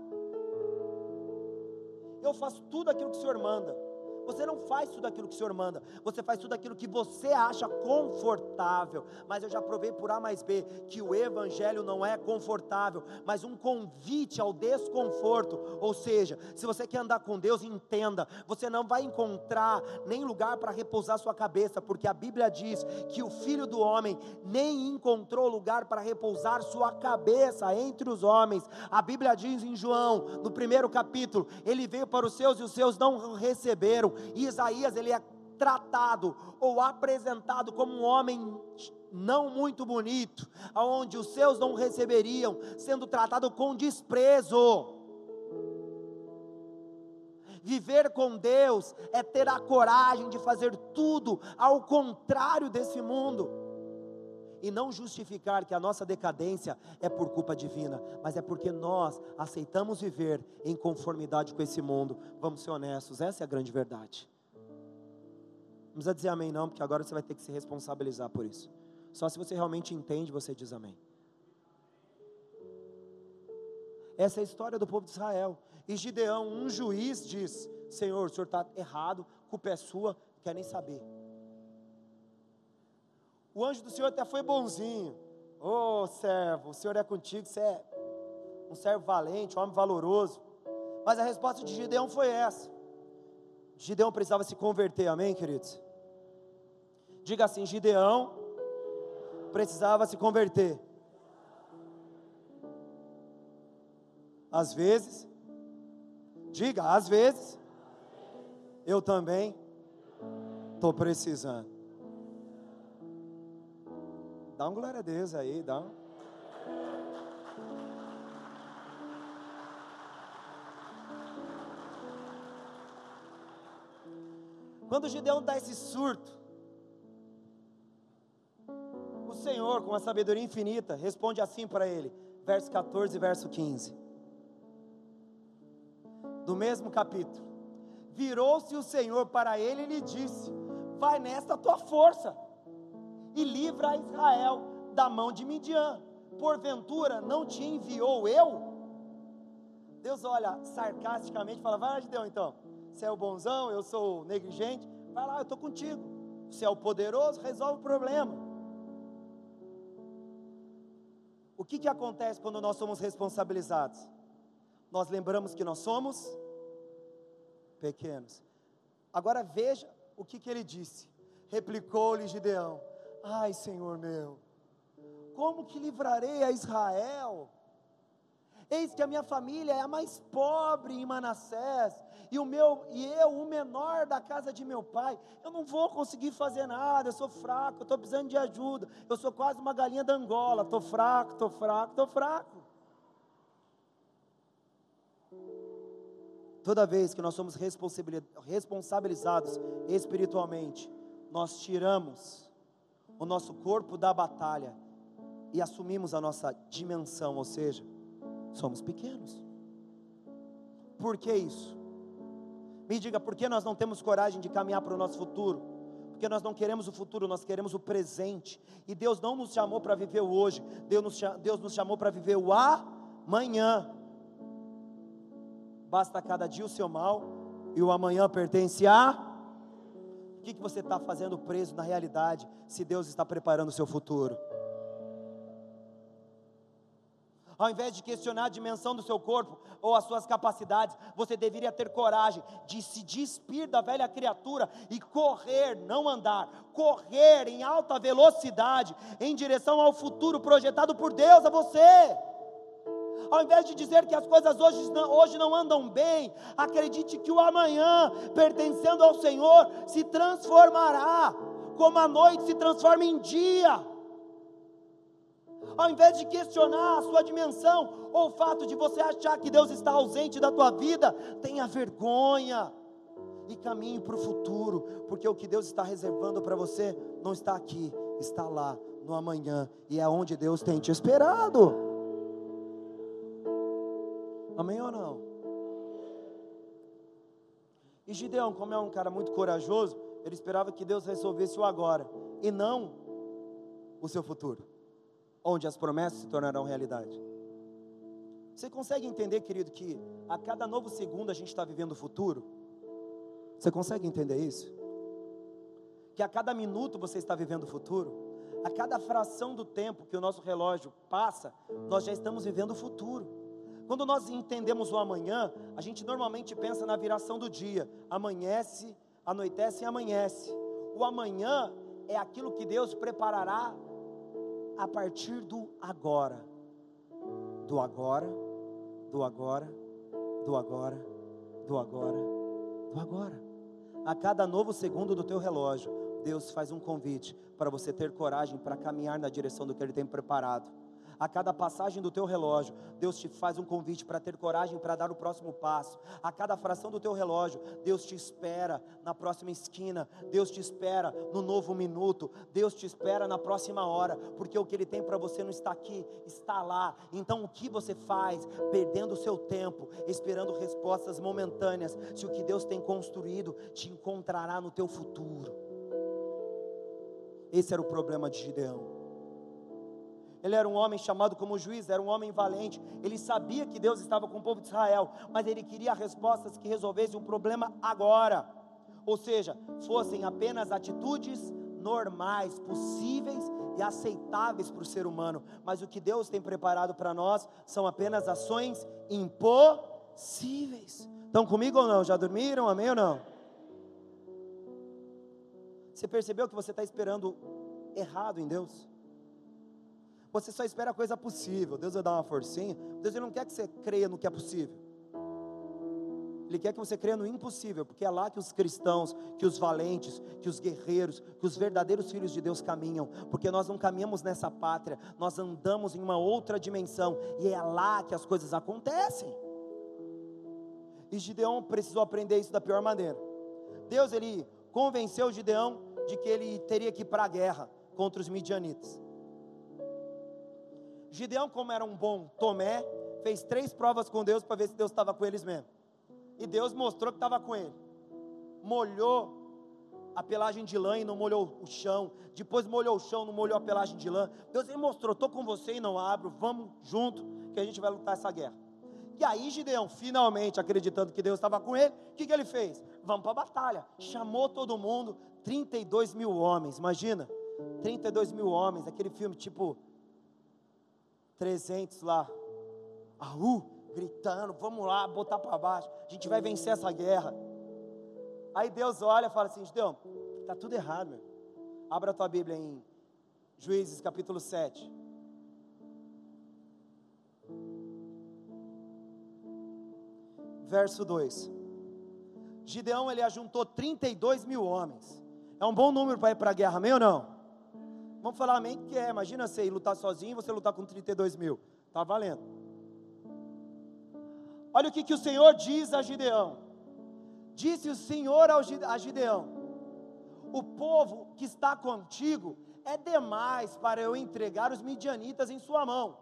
Eu faço tudo aquilo que o Senhor manda. Você não faz tudo aquilo que o Senhor manda, você faz tudo aquilo que você acha confortável. Mas eu já provei por A mais B que o Evangelho não é confortável, mas um convite ao desconforto. Ou seja, se você quer andar com Deus, entenda: você não vai encontrar nem lugar para repousar sua cabeça, porque a Bíblia diz que o Filho do Homem nem encontrou lugar para repousar sua cabeça entre os homens. A Bíblia diz em João, no primeiro capítulo: Ele veio para os seus e os seus não receberam. E Isaías ele é tratado ou apresentado como um homem não muito bonito, aonde os seus não receberiam, sendo tratado com desprezo. Viver com Deus é ter a coragem de fazer tudo ao contrário desse mundo. E não justificar que a nossa decadência é por culpa divina, mas é porque nós aceitamos viver em conformidade com esse mundo. Vamos ser honestos, essa é a grande verdade. Não precisa dizer amém, não, porque agora você vai ter que se responsabilizar por isso. Só se você realmente entende, você diz amém. Essa é a história do povo de Israel. E Gideão, um juiz, diz: Senhor, o senhor está errado, culpa é sua, quer nem saber. O anjo do Senhor até foi bonzinho. Ô oh, servo, o Senhor é contigo, você é um servo valente, um homem valoroso. Mas a resposta de Gideão foi essa. Gideão precisava se converter, amém, queridos? Diga assim: Gideão precisava se converter. Às vezes, diga, às vezes, eu também estou precisando. Dá um glória a Deus aí, dá um. Quando Gideão dá esse surto, o Senhor, com a sabedoria infinita, responde assim para ele, verso 14 e verso 15. Do mesmo capítulo. Virou-se o Senhor para ele e lhe disse: Vai nesta tua força e livra Israel da mão de Midian. Porventura não te enviou eu? Deus olha sarcasticamente e fala: Vai lá, Gideão, então. Você é o bonzão, eu sou o negligente. Vai lá, eu estou contigo. Você é o poderoso, resolve o problema. O que, que acontece quando nós somos responsabilizados? Nós lembramos que nós somos pequenos. Agora veja o que, que ele disse. Replicou-lhe Gideão: Ai, Senhor meu, como que livrarei a Israel? Eis que a minha família é a mais pobre em Manassés, e o meu e eu, o menor da casa de meu pai. Eu não vou conseguir fazer nada, eu sou fraco, eu estou precisando de ajuda. Eu sou quase uma galinha da Angola, estou fraco, estou fraco, estou fraco. Toda vez que nós somos responsabilizados espiritualmente, nós tiramos o nosso corpo da batalha e assumimos a nossa dimensão, ou seja, somos pequenos. Por que isso? Me diga, por que nós não temos coragem de caminhar para o nosso futuro? Porque nós não queremos o futuro, nós queremos o presente. E Deus não nos chamou para viver o hoje, Deus nos, Deus nos chamou para viver o amanhã. Basta cada dia o seu mal, e o amanhã pertence a que, que você está fazendo preso na realidade, se Deus está preparando o seu futuro? Ao invés de questionar a dimensão do seu corpo ou as suas capacidades, você deveria ter coragem de se despir da velha criatura e correr, não andar, correr em alta velocidade em direção ao futuro projetado por Deus a você. Ao invés de dizer que as coisas hoje não, hoje não andam bem, acredite que o amanhã, pertencendo ao Senhor, se transformará, como a noite se transforma em dia. Ao invés de questionar a sua dimensão, ou o fato de você achar que Deus está ausente da tua vida, tenha vergonha e caminhe para o futuro, porque o que Deus está reservando para você não está aqui, está lá no amanhã, e é onde Deus tem te esperado. Amém ou não? E Gideão, como é um cara muito corajoso, ele esperava que Deus resolvesse o agora e não o seu futuro, onde as promessas se tornarão realidade. Você consegue entender, querido, que a cada novo segundo a gente está vivendo o futuro? Você consegue entender isso? Que a cada minuto você está vivendo o futuro? A cada fração do tempo que o nosso relógio passa, nós já estamos vivendo o futuro. Quando nós entendemos o amanhã, a gente normalmente pensa na viração do dia. Amanhece, anoitece e amanhece. O amanhã é aquilo que Deus preparará a partir do agora. Do agora, do agora, do agora, do agora, do agora. A cada novo segundo do teu relógio, Deus faz um convite para você ter coragem para caminhar na direção do que Ele tem preparado a cada passagem do teu relógio, Deus te faz um convite para ter coragem para dar o próximo passo. A cada fração do teu relógio, Deus te espera na próxima esquina, Deus te espera no novo minuto, Deus te espera na próxima hora, porque o que Ele tem para você não está aqui, está lá. Então o que você faz perdendo o seu tempo, esperando respostas momentâneas, se o que Deus tem construído te encontrará no teu futuro? Esse era o problema de Gideão. Ele era um homem chamado como juiz, era um homem valente. Ele sabia que Deus estava com o povo de Israel, mas ele queria respostas que resolvessem o problema agora. Ou seja, fossem apenas atitudes normais, possíveis e aceitáveis para o ser humano. Mas o que Deus tem preparado para nós são apenas ações impossíveis. Estão comigo ou não? Já dormiram? Amém ou não? Você percebeu que você está esperando errado em Deus? Você só espera a coisa possível. Deus vai dar uma forcinha. Deus ele não quer que você creia no que é possível. Ele quer que você creia no impossível, porque é lá que os cristãos, que os valentes, que os guerreiros, que os verdadeiros filhos de Deus caminham, porque nós não caminhamos nessa pátria, nós andamos em uma outra dimensão, e é lá que as coisas acontecem. E Gideão precisou aprender isso da pior maneira. Deus ele convenceu Gideão de que ele teria que ir para a guerra contra os midianitas. Gideão, como era um bom Tomé, fez três provas com Deus para ver se Deus estava com eles mesmo. E Deus mostrou que estava com ele. Molhou a pelagem de lã e não molhou o chão. Depois molhou o chão, não molhou a pelagem de lã. Deus ele mostrou: estou com você e não abro. Vamos junto que a gente vai lutar essa guerra. E aí Gideão, finalmente acreditando que Deus estava com ele, o que, que ele fez? Vamos para a batalha. Chamou todo mundo, 32 mil homens. Imagina, 32 mil homens. Aquele filme tipo 300 lá, aú, gritando, vamos lá, botar para baixo, a gente vai vencer essa guerra. Aí Deus olha e fala assim: Gideão, está tudo errado, meu. Abra a tua Bíblia em Juízes capítulo 7. Verso 2. Gideão ele ajuntou 32 mil homens. É um bom número para ir para a guerra, amém ou não? Vamos falar amém que é. Imagina você lutar sozinho e você lutar com 32 mil. Está valendo. Olha o que, que o Senhor diz a Gideão. Disse o Senhor a Gideão: O povo que está contigo é demais para eu entregar os midianitas em sua mão.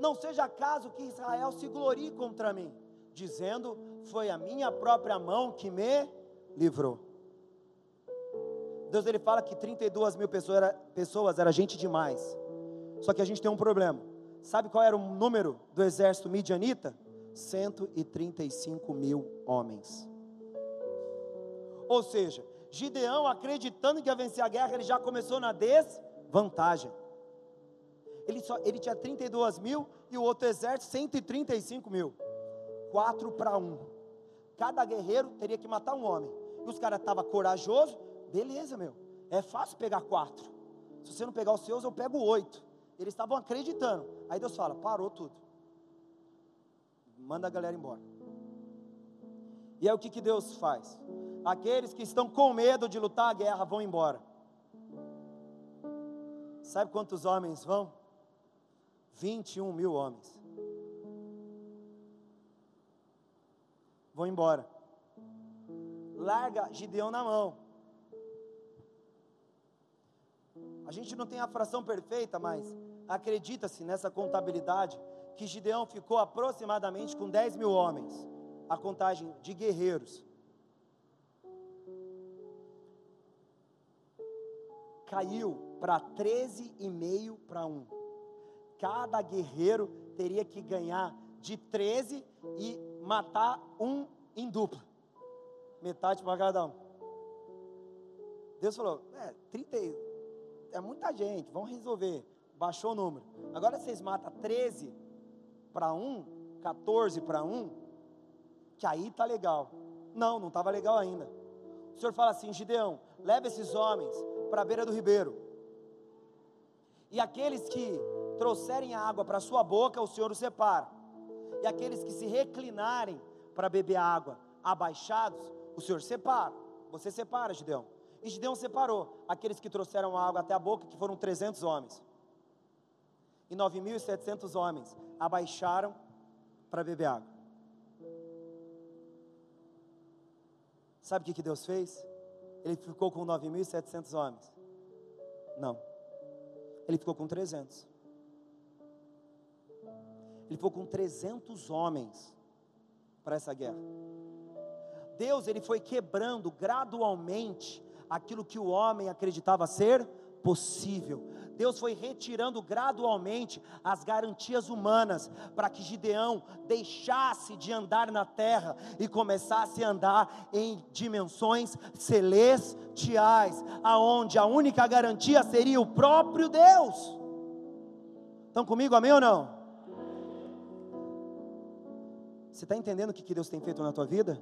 Não seja caso que Israel se glorie contra mim, dizendo: Foi a minha própria mão que me livrou. Deus ele fala que 32 mil pessoas era, pessoas era gente demais. Só que a gente tem um problema. Sabe qual era o número do exército midianita? 135 mil homens. Ou seja, Gideão, acreditando que ia vencer a guerra, ele já começou na desvantagem. Ele, só, ele tinha 32 mil e o outro exército 135 mil. 4 para 1. Cada guerreiro teria que matar um homem. E os caras estavam corajosos, Beleza, meu. É fácil pegar quatro. Se você não pegar os seus, eu pego oito. Eles estavam acreditando. Aí Deus fala: parou tudo. manda a galera embora. E aí o que, que Deus faz? Aqueles que estão com medo de lutar a guerra vão embora. Sabe quantos homens vão? 21 mil homens. Vão embora. Larga Gideão na mão. A gente não tem a fração perfeita, mas acredita-se nessa contabilidade que Gideão ficou aproximadamente com 10 mil homens, a contagem de guerreiros. Caiu para 13,5 para 1. Cada guerreiro teria que ganhar de 13 e matar um em dupla. Metade para cada um. Deus falou: é, 30, é muita gente, vamos resolver. Baixou o número. Agora vocês matam 13 para 1, 14 para 1, que aí tá legal. Não, não estava legal ainda. O Senhor fala assim: Gideão, leve esses homens para a beira do ribeiro. E aqueles que trouxerem água para sua boca, o Senhor os separa. E aqueles que se reclinarem para beber água abaixados, o Senhor separa. Você separa, Gideão. E Gideão separou aqueles que trouxeram a água até a boca, que foram 300 homens. E 9.700 homens abaixaram para beber água. Sabe o que, que Deus fez? Ele ficou com 9.700 homens. Não. Ele ficou com 300. Ele ficou com 300 homens para essa guerra. Deus ele foi quebrando gradualmente aquilo que o homem acreditava ser possível. Deus foi retirando gradualmente as garantias humanas para que Gideão deixasse de andar na terra e começasse a andar em dimensões celestiais, aonde a única garantia seria o próprio Deus. Estão comigo, amém ou não? Você está entendendo o que Deus tem feito na tua vida?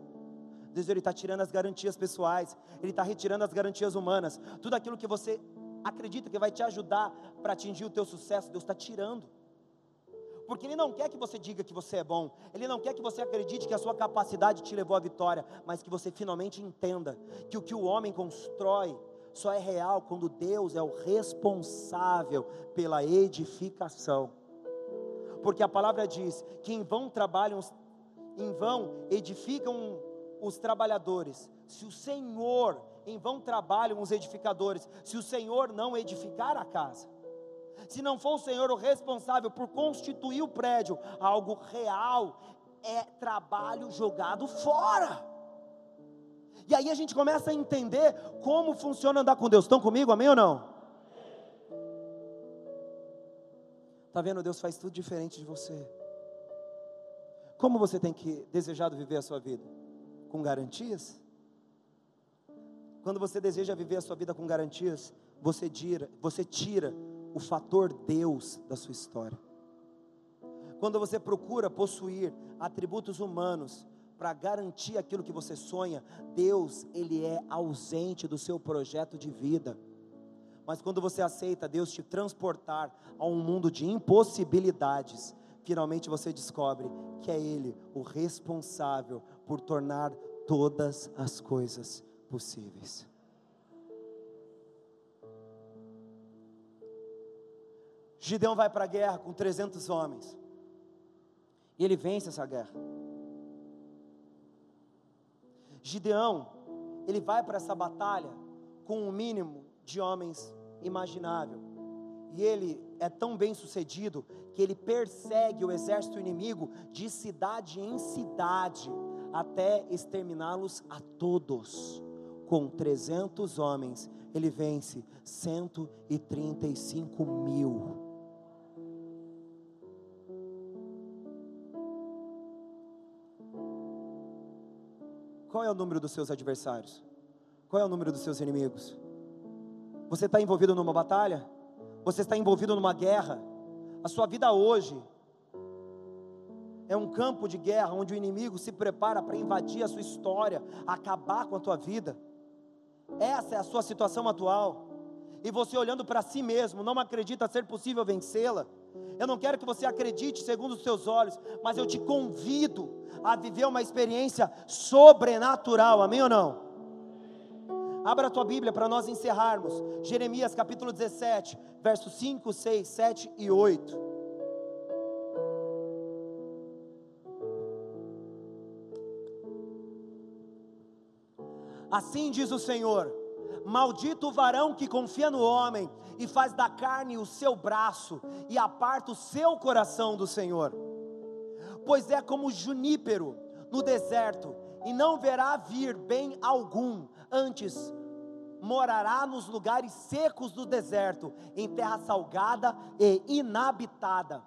Deus ele está tirando as garantias pessoais, Ele está retirando as garantias humanas, tudo aquilo que você acredita que vai te ajudar para atingir o teu sucesso, Deus está tirando. Porque Ele não quer que você diga que você é bom, Ele não quer que você acredite que a sua capacidade te levou à vitória, mas que você finalmente entenda que o que o homem constrói só é real quando Deus é o responsável pela edificação. Porque a palavra diz que em vão trabalham, em vão edificam os trabalhadores, se o Senhor em vão trabalham os edificadores, se o Senhor não edificar a casa. Se não for o Senhor o responsável por constituir o prédio, algo real, é trabalho jogado fora. E aí a gente começa a entender como funciona andar com Deus. Estão comigo, amém ou não? Está vendo? Deus faz tudo diferente de você. Como você tem que desejado viver a sua vida? Com garantias? Quando você deseja viver a sua vida com garantias, você tira, você tira o fator Deus da sua história. Quando você procura possuir atributos humanos para garantir aquilo que você sonha, Deus, ele é ausente do seu projeto de vida. Mas quando você aceita Deus te transportar a um mundo de impossibilidades, finalmente você descobre que é Ele o responsável por tornar todas as coisas possíveis. Gideão vai para a guerra com 300 homens. E ele vence essa guerra. Gideão, ele vai para essa batalha com o um mínimo de homens imaginável. E ele é tão bem sucedido que ele persegue o exército inimigo de cidade em cidade até exterminá-los a todos com 300 homens, ele vence 135 mil. Qual é o número dos seus adversários? Qual é o número dos seus inimigos? Você está envolvido numa batalha? Você está envolvido numa guerra? A sua vida hoje é um campo de guerra onde o inimigo se prepara para invadir a sua história, acabar com a tua vida. Essa é a sua situação atual. E você olhando para si mesmo, não acredita ser possível vencê-la. Eu não quero que você acredite segundo os seus olhos, mas eu te convido a viver uma experiência sobrenatural, amém ou não? Abra a tua Bíblia para nós encerrarmos. Jeremias capítulo 17, versos 5, 6, 7 e 8. Assim diz o Senhor: Maldito o varão que confia no homem e faz da carne o seu braço e aparta o seu coração do Senhor. Pois é como junípero no deserto e não verá vir bem algum, antes morará nos lugares secos do deserto, em terra salgada e inabitada.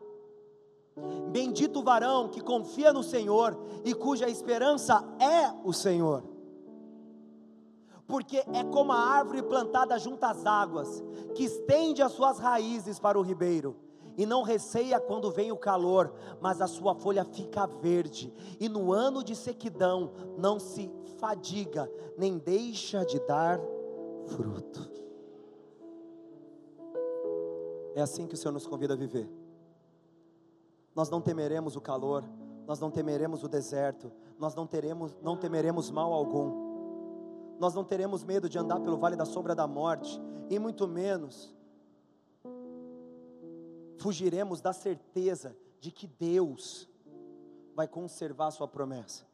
Bendito o varão que confia no Senhor e cuja esperança é o Senhor porque é como a árvore plantada junto às águas, que estende as suas raízes para o ribeiro, e não receia quando vem o calor, mas a sua folha fica verde, e no ano de sequidão não se fadiga, nem deixa de dar fruto. É assim que o Senhor nos convida a viver. Nós não temeremos o calor, nós não temeremos o deserto, nós não teremos, não temeremos mal algum nós não teremos medo de andar pelo vale da sombra da morte, e muito menos fugiremos da certeza de que Deus vai conservar sua promessa.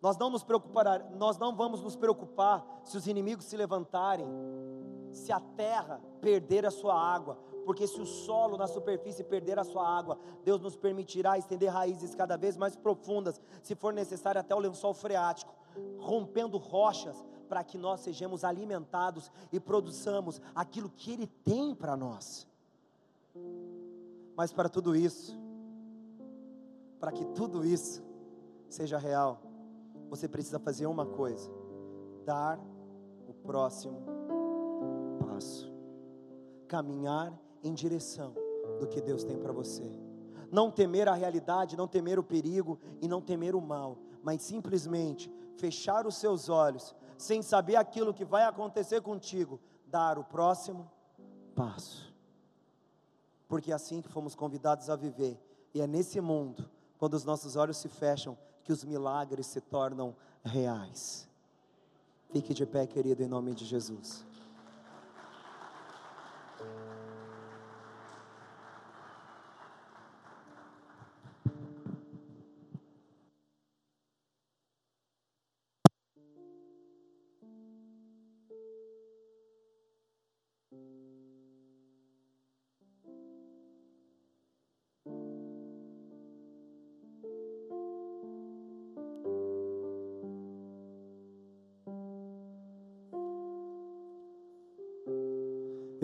Nós não nos preocupar, nós não vamos nos preocupar se os inimigos se levantarem, se a terra perder a sua água, porque se o solo na superfície perder a sua água, Deus nos permitirá estender raízes cada vez mais profundas, se for necessário até o lençol freático rompendo rochas, para que nós sejamos alimentados e produzamos aquilo que Ele tem para nós. Mas para tudo isso, para que tudo isso seja real, você precisa fazer uma coisa: dar o próximo passo, caminhar em direção do que Deus tem para você. Não temer a realidade, não temer o perigo e não temer o mal, mas simplesmente fechar os seus olhos, sem saber aquilo que vai acontecer contigo, dar o próximo passo. Porque é assim que fomos convidados a viver, e é nesse mundo, quando os nossos olhos se fecham, que os milagres se tornam reais. Fique de pé, querido, em nome de Jesus.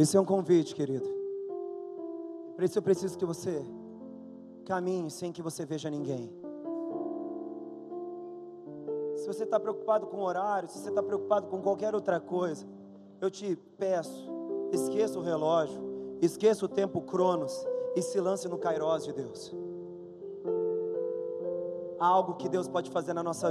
Esse é um convite, querido. Por isso eu preciso que você caminhe sem que você veja ninguém. Se você está preocupado com horário, se você está preocupado com qualquer outra coisa, eu te peço, esqueça o relógio, esqueça o tempo cronos e se lance no Kairos de Deus. Há algo que Deus pode fazer na nossa vida.